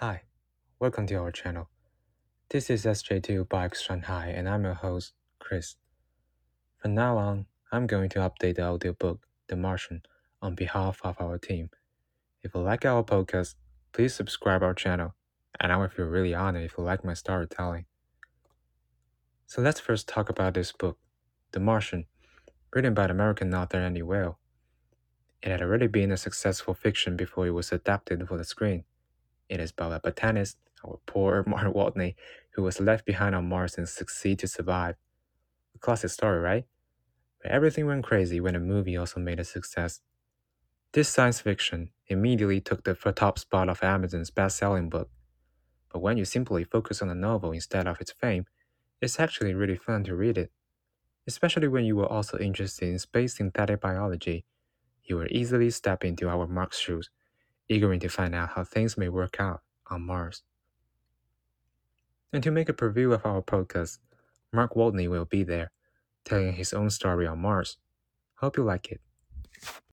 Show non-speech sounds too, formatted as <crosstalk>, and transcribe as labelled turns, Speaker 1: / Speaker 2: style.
Speaker 1: Hi, welcome to our channel. This is SJTU-BioX-Shanghai and I'm your host, Chris. From now on, I'm going to update the audiobook, The Martian, on behalf of our team. If you like our podcast, please subscribe our channel, and I will feel really honored if you like my storytelling. So let's first talk about this book, The Martian, written by the American author Andy Weir. It had already been a successful fiction before it was adapted for the screen. It is about a botanist, our poor <laughs> Mark Watney, who was left behind on Mars and succeed to survive. A classic story, right? But everything went crazy when the movie also made a success. This science fiction immediately took the top spot of Amazon's best-selling book. But when you simply focus on the novel instead of its fame, it's actually really fun to read it. Especially when you were also interested in space synthetic biology, you will easily step into our Mark's shoes eager to find out how things may work out on Mars. And to make a preview of our podcast, Mark Watney will be there, telling his own story on Mars. Hope you like it.